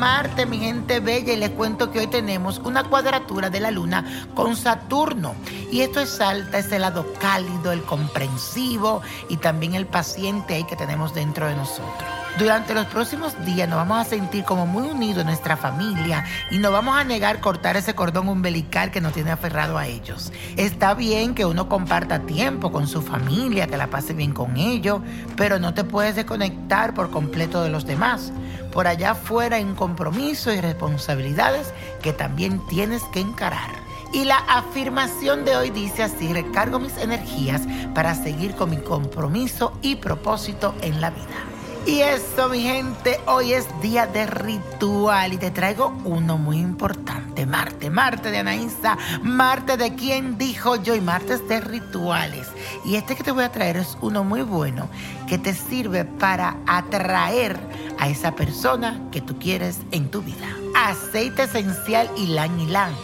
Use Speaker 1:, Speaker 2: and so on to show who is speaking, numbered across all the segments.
Speaker 1: Marte, mi gente bella. Y les cuento que hoy tenemos una cuadratura de la Luna con Saturno. Y esto exalta ese lado cálido, el comprensivo y también el paciente que tenemos dentro de nosotros. Durante los próximos días nos vamos a sentir como muy unidos en nuestra familia y nos vamos a negar cortar ese cordón umbilical que nos tiene aferrado a ellos. Está bien que uno comparta tiempo con su familia, que la pase bien con ellos, pero no te puedes desconectar por completo de los demás. Por allá afuera hay un compromiso y responsabilidades que también tienes que encarar. Y la afirmación de hoy dice así, recargo mis energías para seguir con mi compromiso y propósito en la vida. Y eso, mi gente, hoy es día de ritual y te traigo uno muy importante. Marte, Marte de Anaísa, Marte de quien dijo yo y martes de rituales. Y este que te voy a traer es uno muy bueno que te sirve para atraer a esa persona que tú quieres en tu vida. Aceite esencial ylang ylang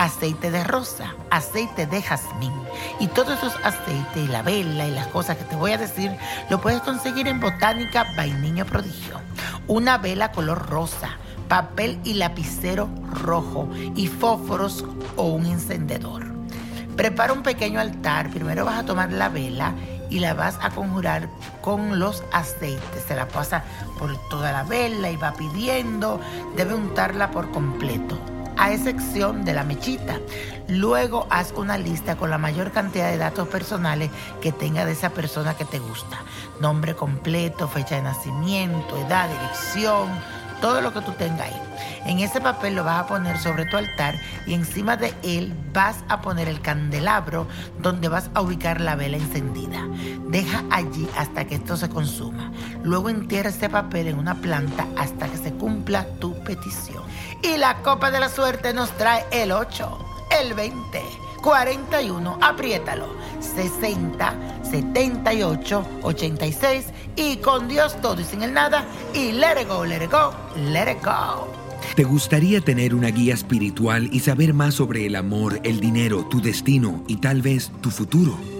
Speaker 1: aceite de rosa, aceite de jazmín. Y todos esos aceites y la vela y las cosas que te voy a decir, lo puedes conseguir en Botánica Vainiño Prodigio. Una vela color rosa, papel y lapicero rojo y fósforos o un encendedor. Prepara un pequeño altar. Primero vas a tomar la vela y la vas a conjurar con los aceites. Se la pasa por toda la vela y va pidiendo. Debe untarla por completo a excepción de la mechita. Luego haz una lista con la mayor cantidad de datos personales que tenga de esa persona que te gusta. Nombre completo, fecha de nacimiento, edad, dirección, todo lo que tú tengas ahí. En ese papel lo vas a poner sobre tu altar y encima de él vas a poner el candelabro donde vas a ubicar la vela encendida. Deja allí hasta que esto se consuma. Luego entierra este papel en una planta hasta que se cumpla tu petición. Y la copa de la suerte nos trae el 8, el 20, 41, apriétalo, 60, 78, 86 y con Dios todo y sin el nada y let it go, let it go, let it go.
Speaker 2: ¿Te gustaría tener una guía espiritual y saber más sobre el amor, el dinero, tu destino y tal vez tu futuro?